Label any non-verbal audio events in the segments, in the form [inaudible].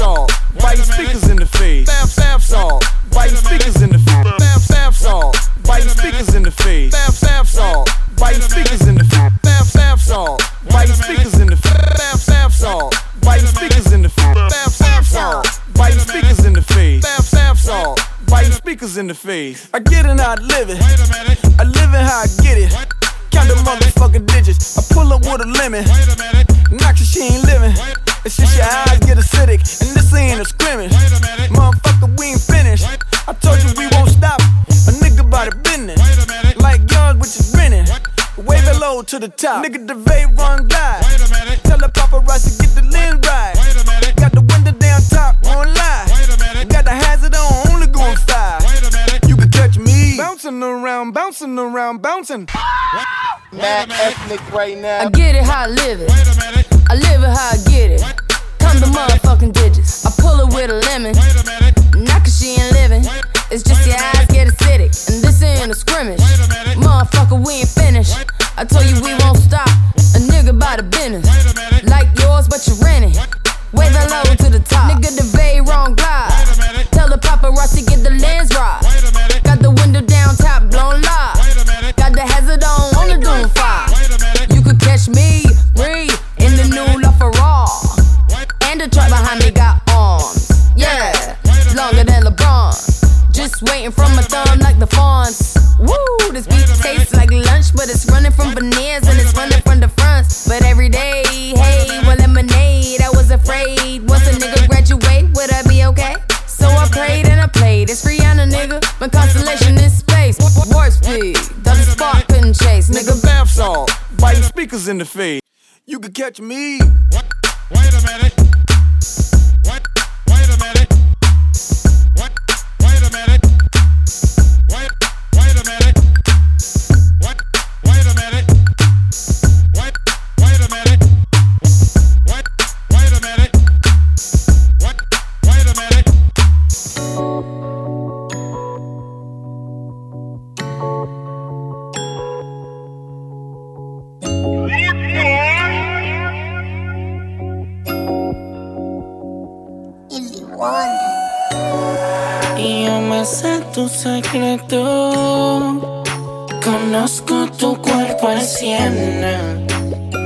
salt. Biting speakers in the face. Bath, bath salt. Biting speakers in the face. Bath, bath salt. Biting speakers in the face. Bath, bath salt. Biting speakers in the face. Bath, bath salt. Biting speakers in the face. Bath, bath salt. Biting speakers in the face. Bath, bath salt. Biting speakers in the face. Bath, bath salt. Biting speakers in the face. I get it I live it. I live it how I get it. Count the motherfucking digits. I pull up with a lemon. Knock she ain't living. It's just your eyes get acidic. And this ain't a scrimmage. Motherfucker, we ain't finished. I told you we won't stop. A nigga by the business. Like yours, which is grinning. Wave it low to the top. Nigga, the vape run glide. Tell the paparazzi get the lens right. Got the window down top, won't lie. Got the hazard on, only going five. You can catch me bouncing around, bouncing around, bouncing. Mad ethnic right now. I get it how I live it. I live it how I get it. Come the motherfucking digits. I pull it with a lemon. Not cause she ain't living. It's just your eyes get acidic. And this ain't a scrimmage. Motherfucker, we ain't finished. I told you we won't stop. A nigga by the business. Like yours, but you're renting. Wave it low to the top. Nigga, the bay wrong glide. Tell the paparazzi get the lens right. Got the window down top blown live. Waiting from my thumb like the fawns. Woo, this beat tastes like lunch, but it's running from veneers and it's running from the fronts. But every day, hey, well, lemonade. I was afraid once a nigga graduate, would I be okay? So I prayed and I played. It's Rihanna, nigga. My constellation in space. Warp speed, that the spark couldn't chase, nigga. Nigga, bath salt. Biting speakers in the face. You can catch me. Wait a minute. Secreto. Conozco tu cuerpo al cien.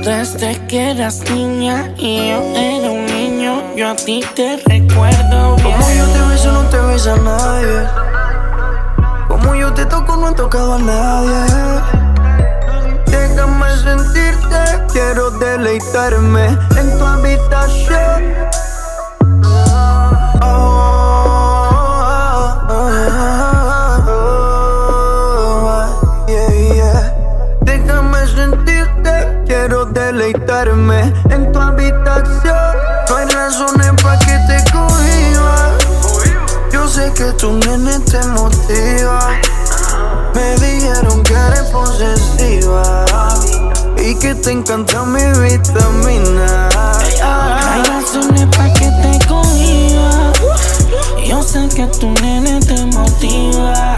Desde que eras niña y yo era un niño, yo a ti te recuerdo bien. Como yo te beso, no te besa nadie. Como yo te toco, no he tocado a nadie. Déjame sentirte, quiero deleitarme en tu habitación. Nene te motiva. Me dijeron que eres posesiva y que te encanta mi vitamina. Hay razones para que te cohiba. Yo sé que tu nene te motiva.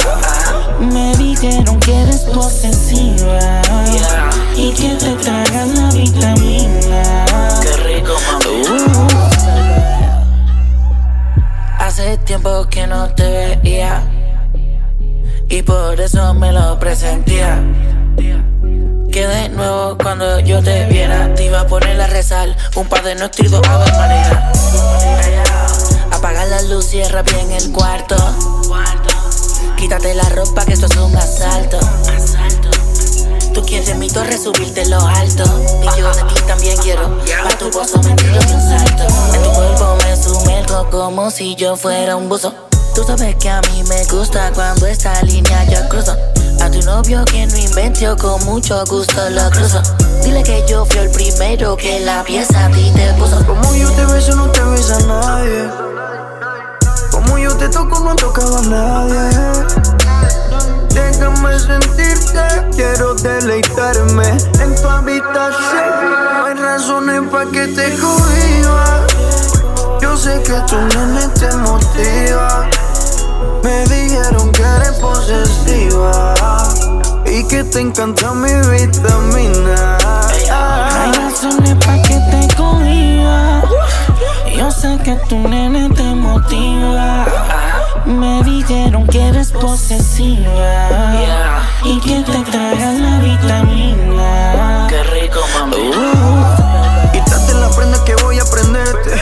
Me dijeron que eres posesiva y que te tragan la vitamina. Qué rico, Hace tiempo que no te y por eso me lo presentía. Que de nuevo cuando yo te viera te iba a poner a rezar un par de manera. Apaga la luz, cierra bien el cuarto. Quítate la ropa que esto es un asalto. Tú quieres mi torre subirte lo alto. Y yo de ti también quiero. Pa' tu gozo me tiro un salto. En tu cuerpo me sumerjo como si yo fuera un buzo. Tú sabes que a mí me gusta cuando esta línea yo cruzo. A tu novio que no inventó con mucho gusto lo cruzo. Dile que yo fui el primero que la pieza a ti te puso. Como yo te beso, no te besa nadie. Como yo te toco, no he tocado a nadie. Déjame sentirte, quiero deleitarme en tu habitación. No hay razones para que te cohiba. Yo sé que tu te encanta mi vitamina. Hay razones para que te cohiba. Yo sé que tu nene te motiva. Me dijeron que eres posesiva. Y que te traga la vitamina. Qué rico, mami. Quítate la prenda que voy a prenderte.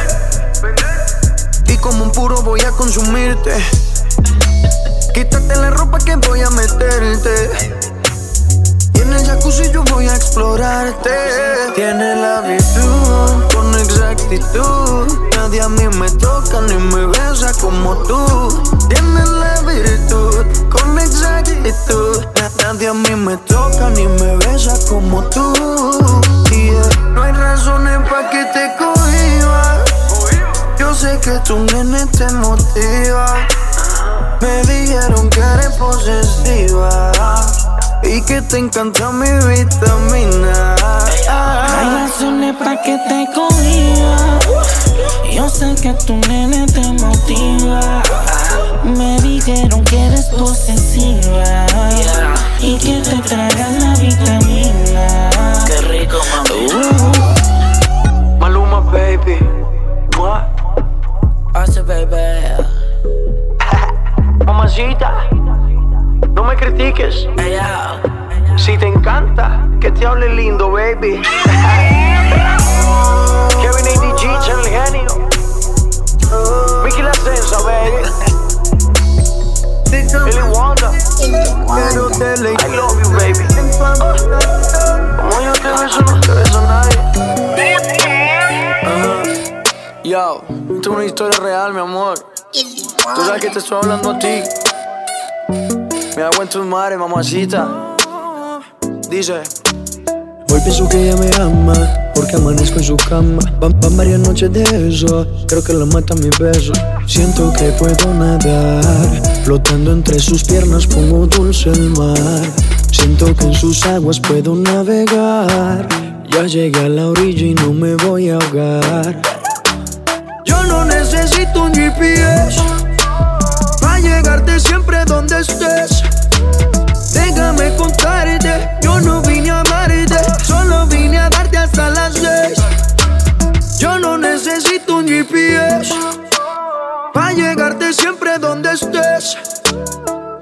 Y como un puro voy a consumirte. Quítate la ropa que voy a meterte. El jacuzzi yo voy a explorarte. Tiene la virtud con exactitud. Nadie a mí me toca ni me besa como tú. Tiene la virtud con exactitud. Nadie a mí me toca ni me besa como tú. Yeah. No hay razones para que te cohiba. Yo sé que tu nene te motiva. Me dijeron que eres posesiva y que te encanta mi vitamina. Hay razones para que te cohiba. Yo sé que tu nene te motiva. Me dijeron que eres posesiva. Y que te traga la vitamina. Hable lindo, baby. [laughs] Kevin ADG, el genio. Mickey La Sensa, baby. Billy Wanda. Quiero I love you, baby. Como yo te beso, no te beso nadie. Yo, esto es una historia real, mi amor. Tú sabes que te estoy hablando a ti. Me hago en tus mares, mamacita. Dice. Pienso que ella me ama, porque amanezco en su cama. Van, van varias noches de eso, creo que la mata mi beso. Siento que puedo nadar, flotando entre sus piernas como dulce el mar. Siento que en sus aguas puedo navegar. Ya llegué a la orilla y no me voy a ahogar. Yo no necesito un GPS para llegarte siempre donde estés. Déjame contarte, yo no vine a necesito un GPS para llegarte siempre donde estés.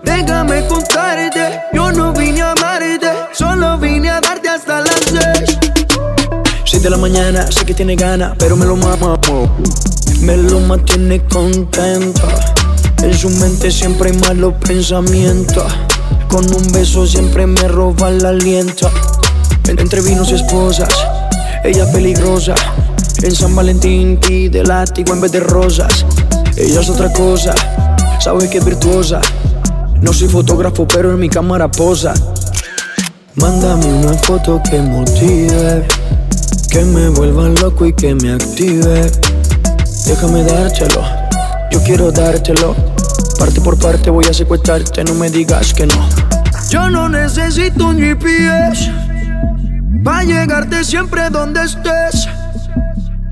Déjame contarte, yo no vine a amarte, solo vine a darte hasta las seis. 6 de la mañana, sé que tiene ganas, pero me lo mamo. Me lo mantiene contento. En su mente siempre hay malos pensamientos. Con un beso siempre me roba el aliento. En- Entre vinos y esposas, ella peligrosa. En San Valentín pide látigo en vez de rosas. Ella es otra cosa, sabe que es virtuosa. No soy fotógrafo, pero en mi cámara posa. Mándame una foto que motive, que me vuelva loco y que me active. Déjame dártelo, yo quiero dártelo. Parte por parte voy a secuestrarte, no me digas que no. Yo no necesito un GPS para llegarte siempre donde estés.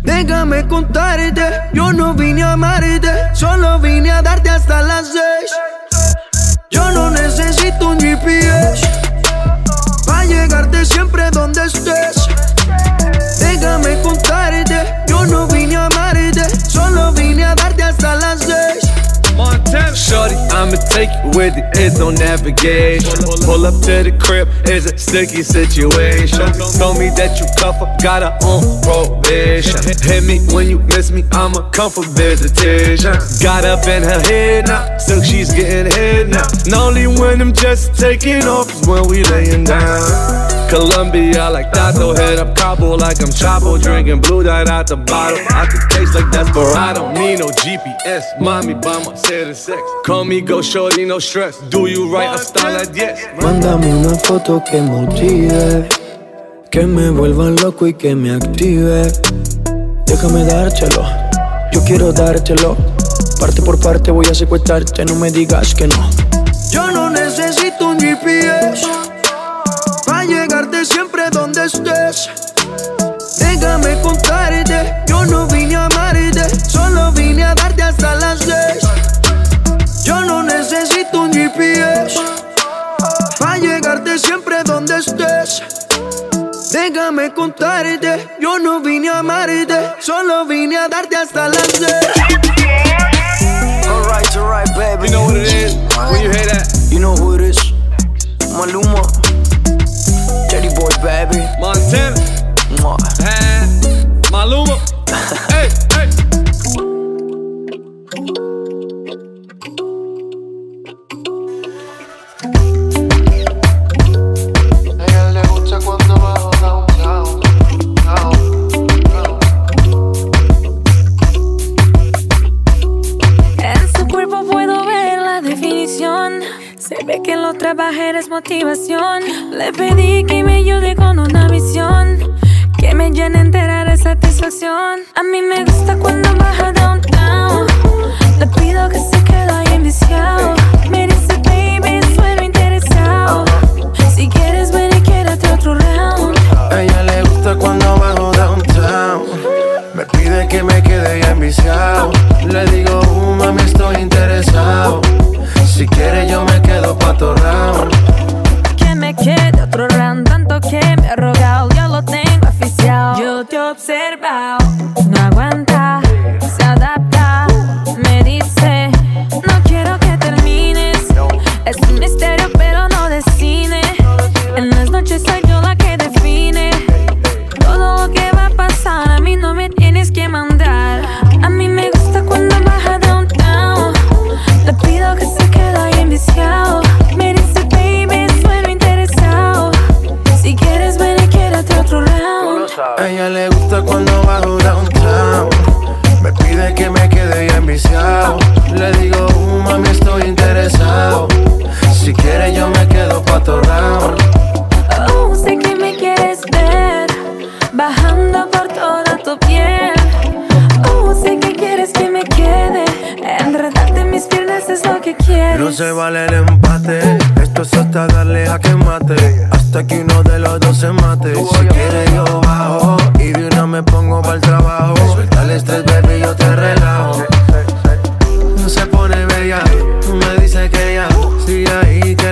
Déjame contarte, yo no vine a amarte, solo vine a darte hasta las seis. Yo no necesito un GPS para llegarte siempre donde estés. Déjame contarte, yo no vine a amarte, solo vine a darte hasta las seis. Shorty, I'ma take you with it, it's no navigation. Pull up to the crib, it's a sticky situation. Told me that you cuff her, got her on probation. Hit me when you miss me, I'ma come for visitation. Got up in her head now, so she's getting head now. And only when I'm just taking off is when we laying down. Colombia like Tato, head up Cabo like I'm Chapo, drinking blue dye out the bottle. I could taste like Desperado. Need no GPS, mommy by my set of sex. Call me go shorty, no stress. Do you right, style like yes. Mándame una foto que motive, que me vuelva loco y que me active. Déjame dártelo, yo quiero dártelo. Parte por parte voy a secuestrarte, no me digas que no. déjame contarte. Yo no vine a amarte, solo vine a darte hasta el once. Alright, alright, baby. You know what it is when you hear that. You know who it is. Maluma, Daddy Boy, baby. Montana, ma, Maluma. Ve que lo trabaja eres motivación. Le pedí que me ayude con una visión. Que me llene entera de satisfacción. A mí me gusta cuando baja downtown.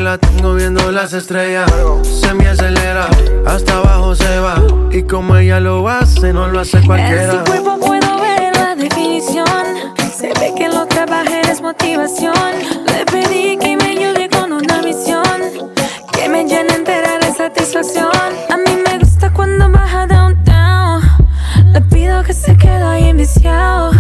la tengo viendo las estrellas. Se me acelera, hasta abajo se va. Y como ella lo hace, no lo hace cualquiera. En su cuerpo puedo ver la definición. Se ve que lo que trabajé, es motivación. Le pedí que me ayude con una misión. Que me llene entera de satisfacción. A mí me gusta cuando baja downtown. Le pido que se quede ahí enviciado.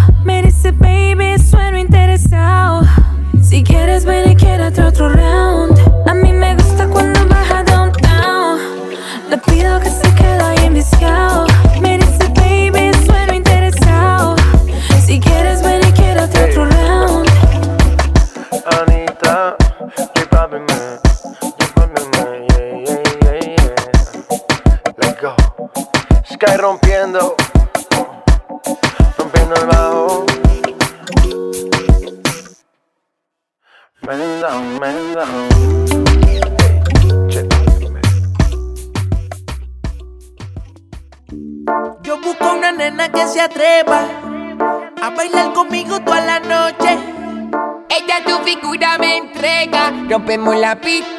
happy.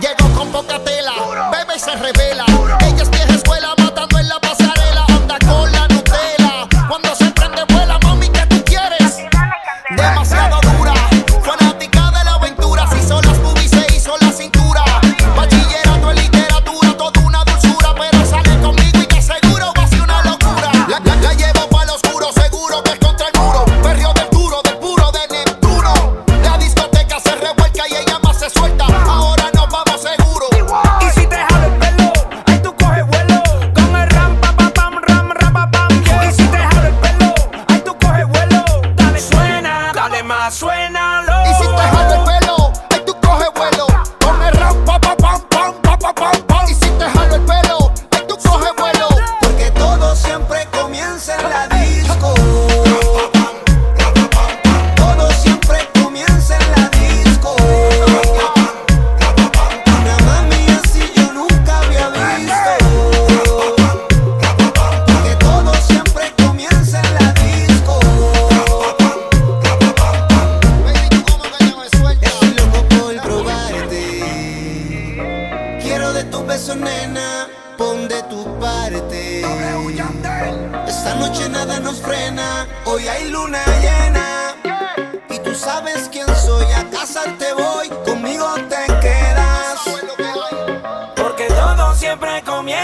Llegó con poca tela, bebe y se revela. Ella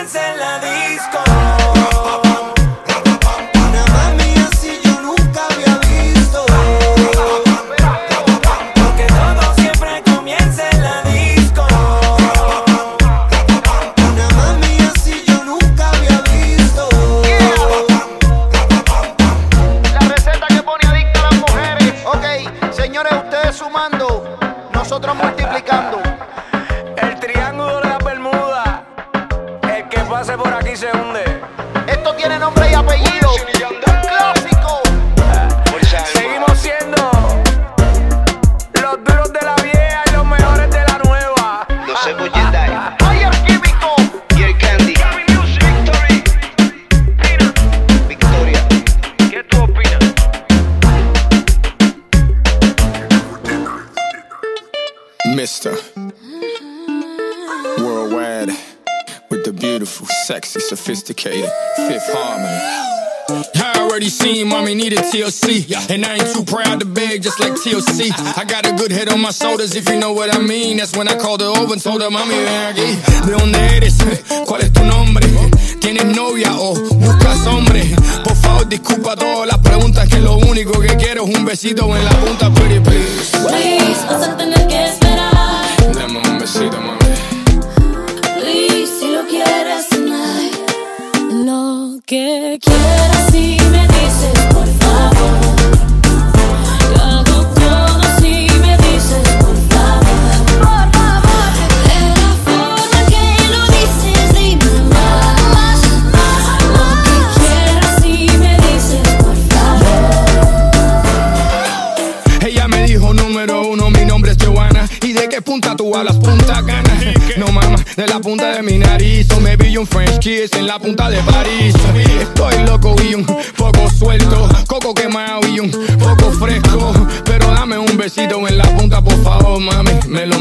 Friends en la disco. sophisticated. Fifth harmony. I already seen mommy need a TLC. And I ain't too proud to beg, just like TLC. I got a good head on my shoulders, if you know what I mean. That's when I called her over and told her, "Mommy, ven aquí. ¿De dónde eres? ¿Cuál es tu nombre? ¿Tienes novia o buscas hombre? Por favor, disculpa todas las preguntas, que lo único que quiero es un besito en la punta, pretty please. Please, something against que quiero. Un French kiss en la punta de París. Estoy loco y un poco suelto, coco quemado y un poco fresco. Pero dame un besito en la punta, por favor, mami, me lo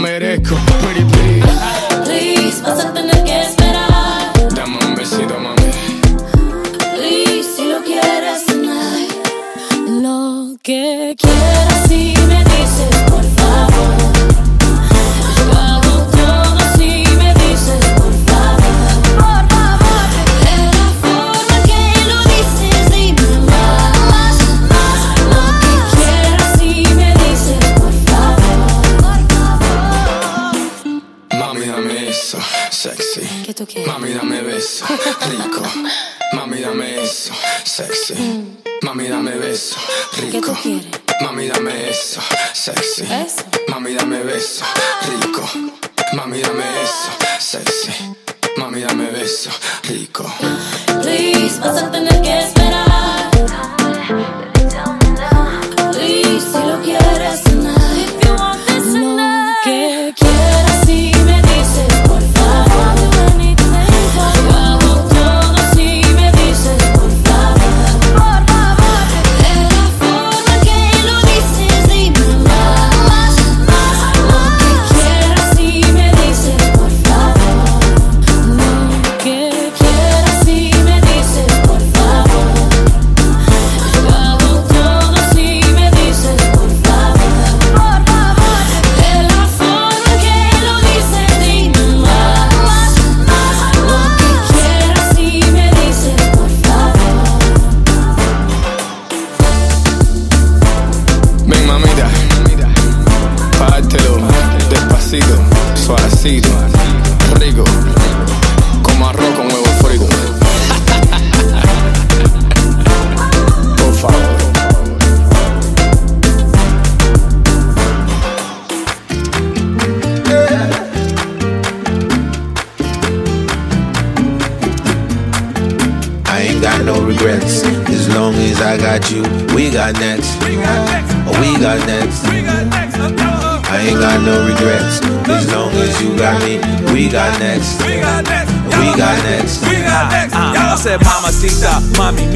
Please, vas a tener que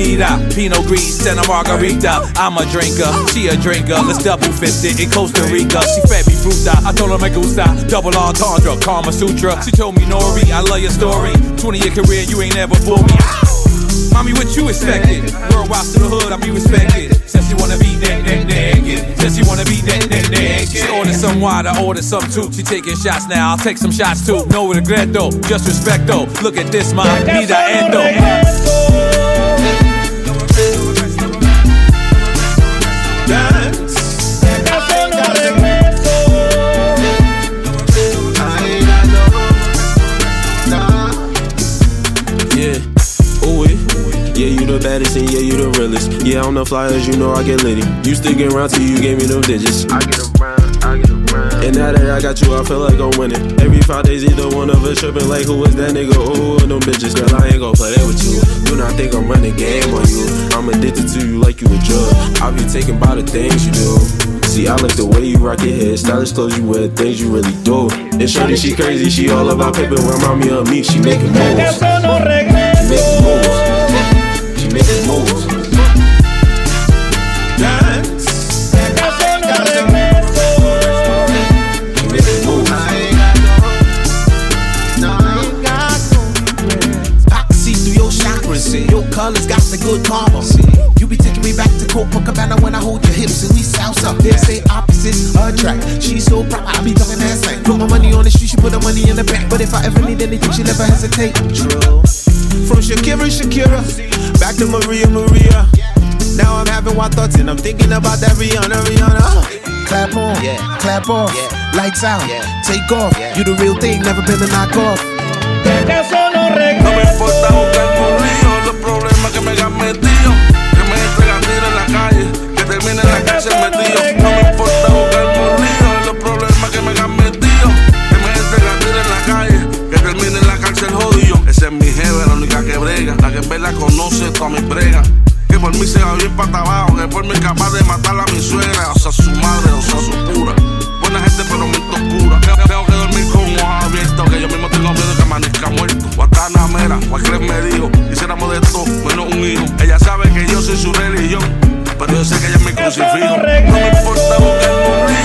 mira, Pinot Gris and a margarita. I'm a drinker, she a drinker. Let's double fist it in Costa Rica. She fed me fruta, I told her me gusta. Double entendre, Karma Sutra. She told me, Nori, I love your story. 20 year career, you ain't never fooled me. Mommy, what you expected? Worldwide to the hood, I be respected. Says she wanna be that, neck, naked. Says she wanna be neck, neck, naked. She ordered some wine, I ordered some too. She taking shots now, I'll take some shots too. No regret though, just respect though. Look at this, my vida endo. You the realest. Yeah, on the flyers, you know I get litty. You sticking around till you gave me them digits. I get around, I get around. And now that I got you, I feel like I'm winning. Every five days, either one of us tripping like, who is that nigga? Oh, and them bitches. Girl, I ain't gon' play that with you. Do not think I'm running game on you. I'm addicted to you like you a drug. I be taken by the things you do. See, I like the way you rock your head, stylish clothes you wear, things you really do. And shorty, she crazy, she all about paper, remind me of me, she making moves. Hold your hips and we salsa. They say opposites attract. She's so proper, I be talking ass like. Put my money on the street, she put her money in the bank. But if I ever need anything, she never hesitate. True. From Shakira, Shakira, back to Maria, Maria. Now I'm having wild thoughts and I'm thinking about that Rihanna, Rihanna. Clap on, clap off, yeah. lights out, yeah. take off. You the real thing, never been a knockoff. No me importa buscar un lío, los problemas que me hayan metido. Que me entregan tiro en la calle, No me importa jugar morrido de los problemas que me han metido. Que me desganen en la calle, que termine en la cárcel jodido. Esa es mi jefe, la única que brega, la que en verdad conoce toda mi brega. Que por mí se va bien para abajo, que por mí es capaz de matar a mi suegra, o sea, su madre, o sea, su pura. Buena gente, pero mente oscura. Tengo que dormir con ojos abiertos, que yo mismo tengo miedo de que amanezca muerto. Guatanamera, cualquier me dijo, hiciéramos de todo menos un hijo. Ella sabe que yo soy su religión yo sé que ella me crucifica. No me importa buscar un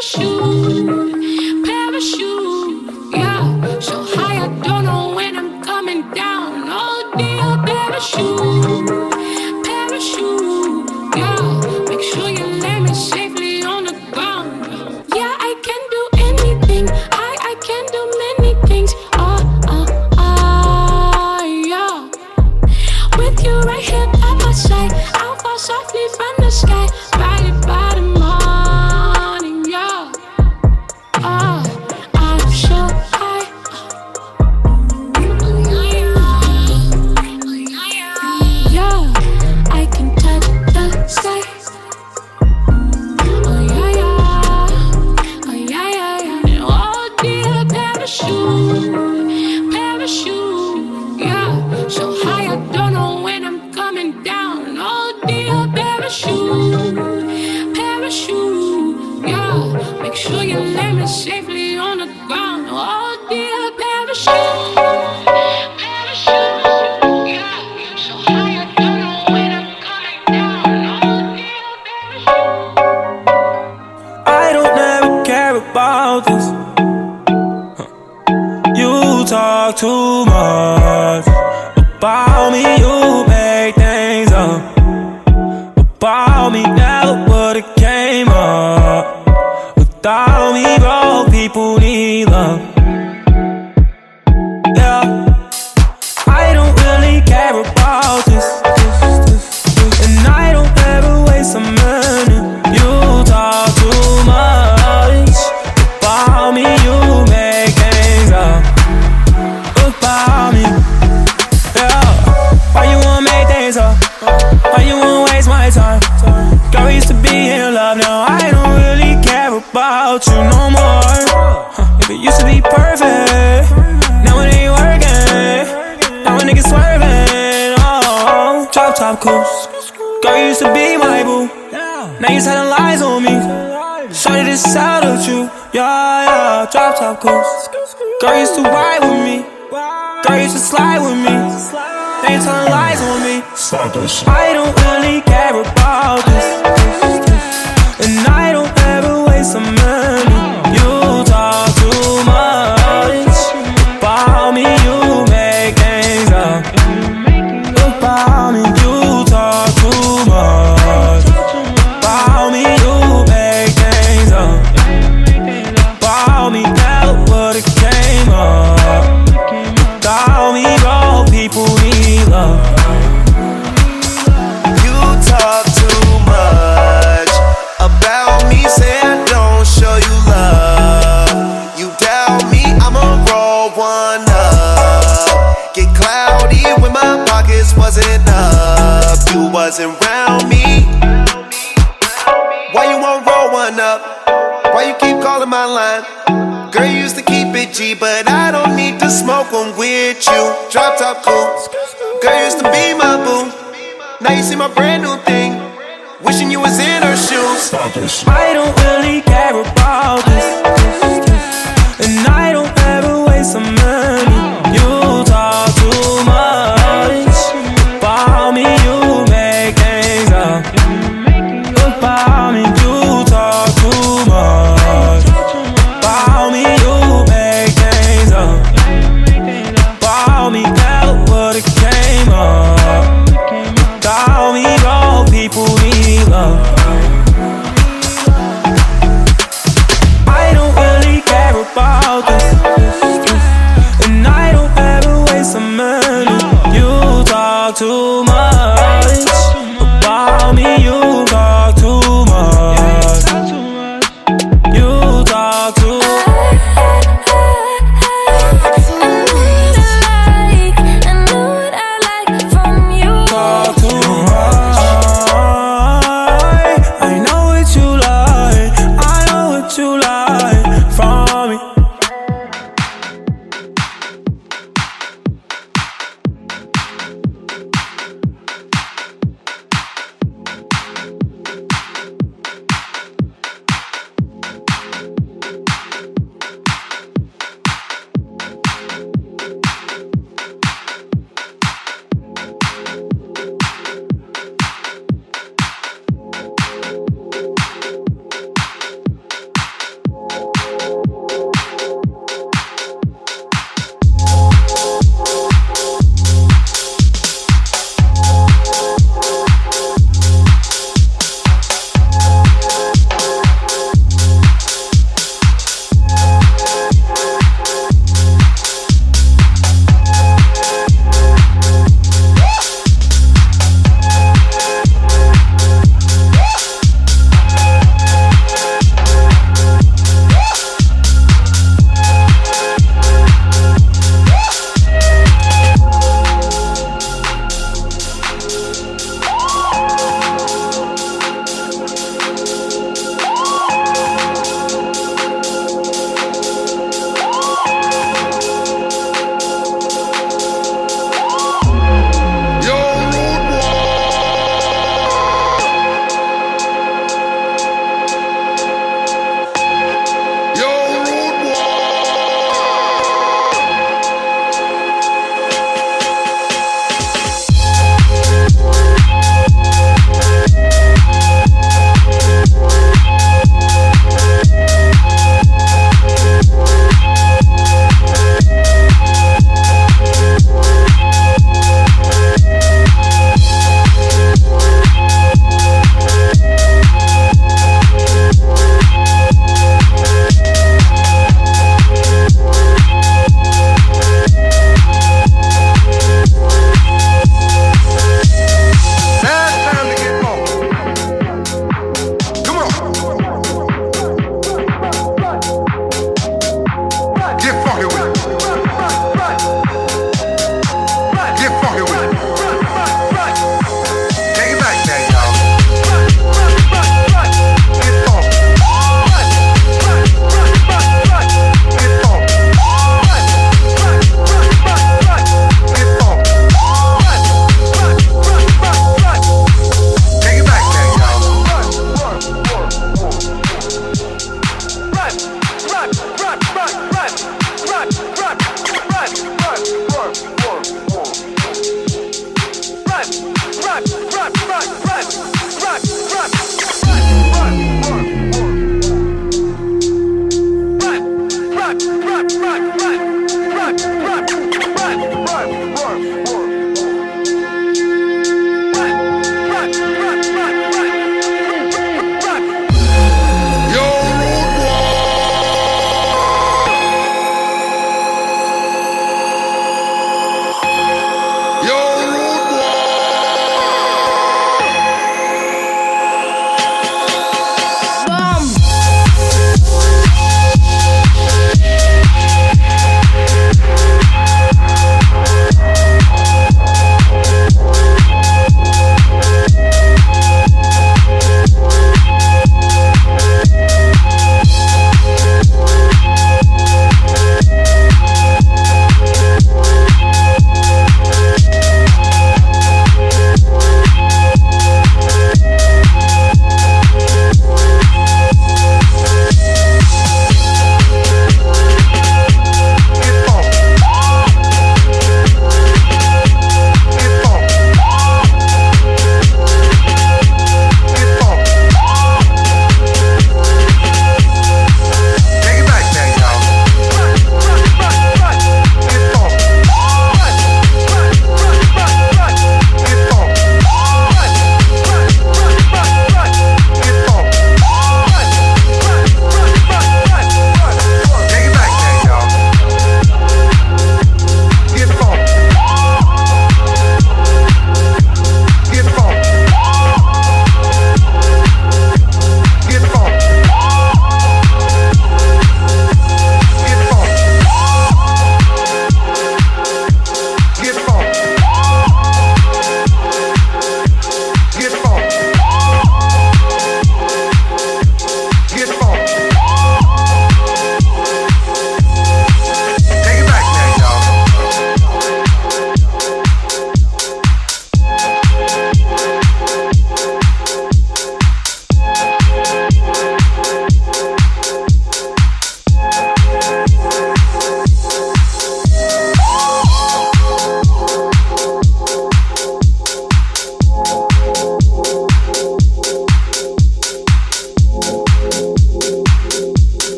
parachute, parachute. الحرام top coast. Girl used to ride with me. Girl used to slide with me. They telling lies on me. I don't really care about. all one up. Get cloudy when my pockets wasn't up. You wasn't round me. Why you won't roll one up? Why you keep calling my line? Girl, you used to keep it G, but I don't need to smoke one with you. Drop top cool. Girl, used to be my boo. Now you see my brand new thing. Wishing you was in her shoes. I don't really care about this. Waste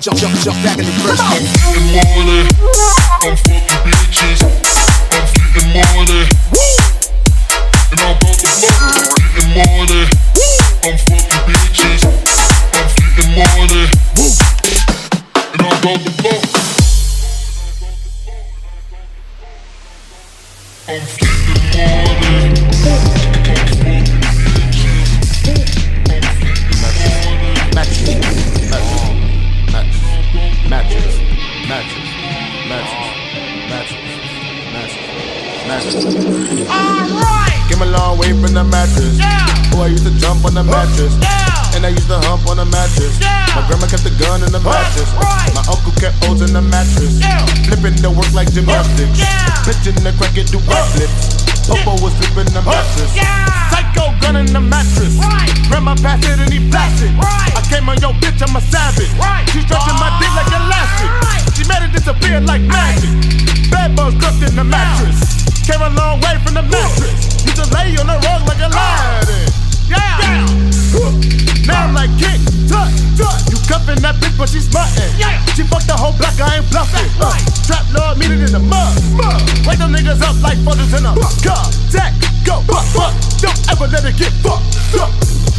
jump, jump, jump, jump back in the first. In the morning. but she's smutting. Yeah. She fucked the whole block, I ain't bluffing. Uh, trap love, meet it in the mud. Wake them niggas up like fuckers in a car. Deck, go, fuck, fuck. Don't ever let it get fucked up.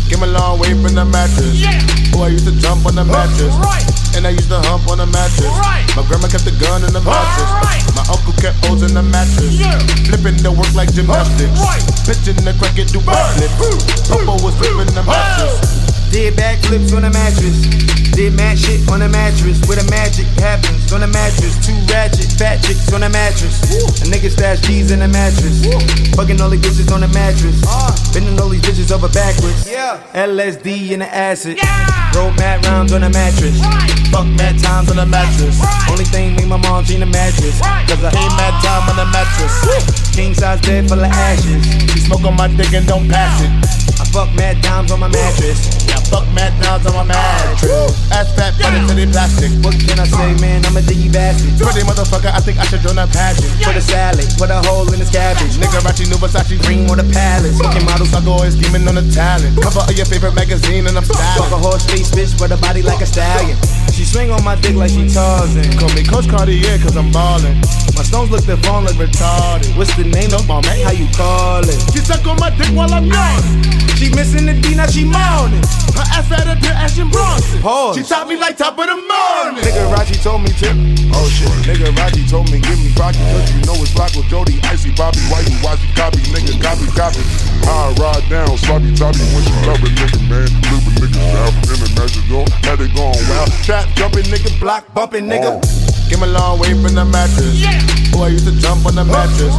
Came a long way from the mattress. Yeah. Boy, I used to jump on the mattress. Right. And I used to hump on the mattress. Right. My grandma kept the gun in the mattress. Right. My uncle kept holes in the mattress. Yeah. Flipping the work like gymnastics. Uh, right. The crack, it do backflips. Papa was flipping the mattress. Did backflips on a mattress. Did mad shit on a mattress. Where the magic happens on a mattress. Two ratchet, fat chicks on a mattress. A nigga stash G's in a mattress. Fucking all these bitches on a mattress. Bending all these bitches over backwards. LSD in the acid. Roll mad rounds on a mattress. Fuck mad times on a mattress. Only thing me, my mom, she in a mattress. Cause I hate mad time on a mattress. King size bed full of ashes. She smoke on my dick and don't pass it fuck mad dimes on my mattress. Yeah, fuck mad dimes on my mattress. Ass fat, funny to the plastic. What can I say, man? I'm a diggy bastard. Pretty motherfucker, I think I should join a pageant. Put a salad, put a hole in his cabbage. Nigga, Rachi, new Versace, Ring on the palace. Fucking models, I go always scheming on the talent. Cover of your favorite magazine and I'm Fuck styling. a horse face bitch, with a body like a stallion. She swing on my dick like she Tarzan. Call me Coach Cartier, cause I'm ballin'. My stones look the phone look retarded. What's the name of my man? How you call it? She suck on my dick while I'm yawning. She missing the D, now she moaning. Her ass fatter than Action Bronson. Pause. She taught me like top of the morning. Nigga Raji told me to. Oh shit, nigga Raji told me give me Rocky Cause you know it's Rocco Jody, Icy Bobby Why you watch you copy, nigga, copy, copy I ride down, sloppy toppy when she love a nigga, man Living niggas down from international, had it going wild Trap jumping nigga, block bumping nigga. Oh. Came a long way from the mattress. Oh, I used to jump on the mattress.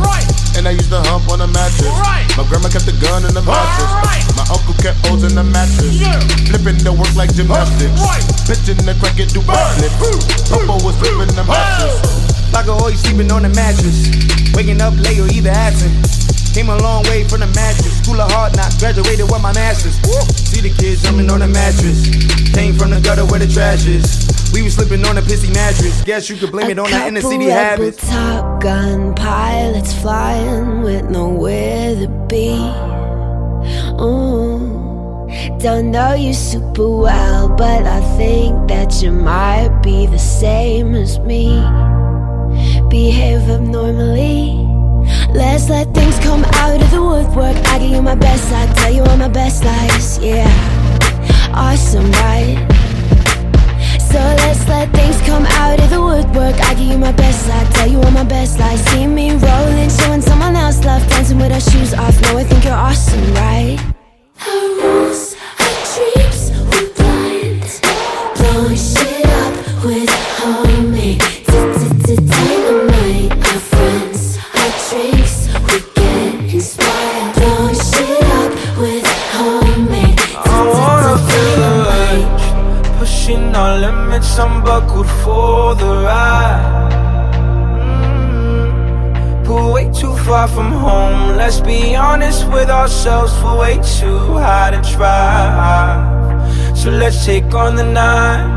And I used to hump on the mattress. My grandma kept the gun in the mattress. My uncle kept O's in the mattress. Flipping the work like gymnastics. Pitching the crack it do backflips. Papa was flipping the mattress. Like a always sleeping on the mattress. Waking up late or either absent. Came a long way from the mattress. School of hard knocks, graduated with my masters. See the kids jumping on the mattress. Came from the gutter where the trash is. We was sleeping on a pissy mattress. Guess you could blame it on our inner city habits. Top gun pilots flying with nowhere to be. Ooh. Don't know you super well, but I think that you might be the same as me. Behave abnormally. Let's let things come out of the woodwork. I give you my best, I tell you all my best lies. Yeah, awesome, right? So let's let things come out of the woodwork. I give you my best, I tell you all my best lies. See me take on the night.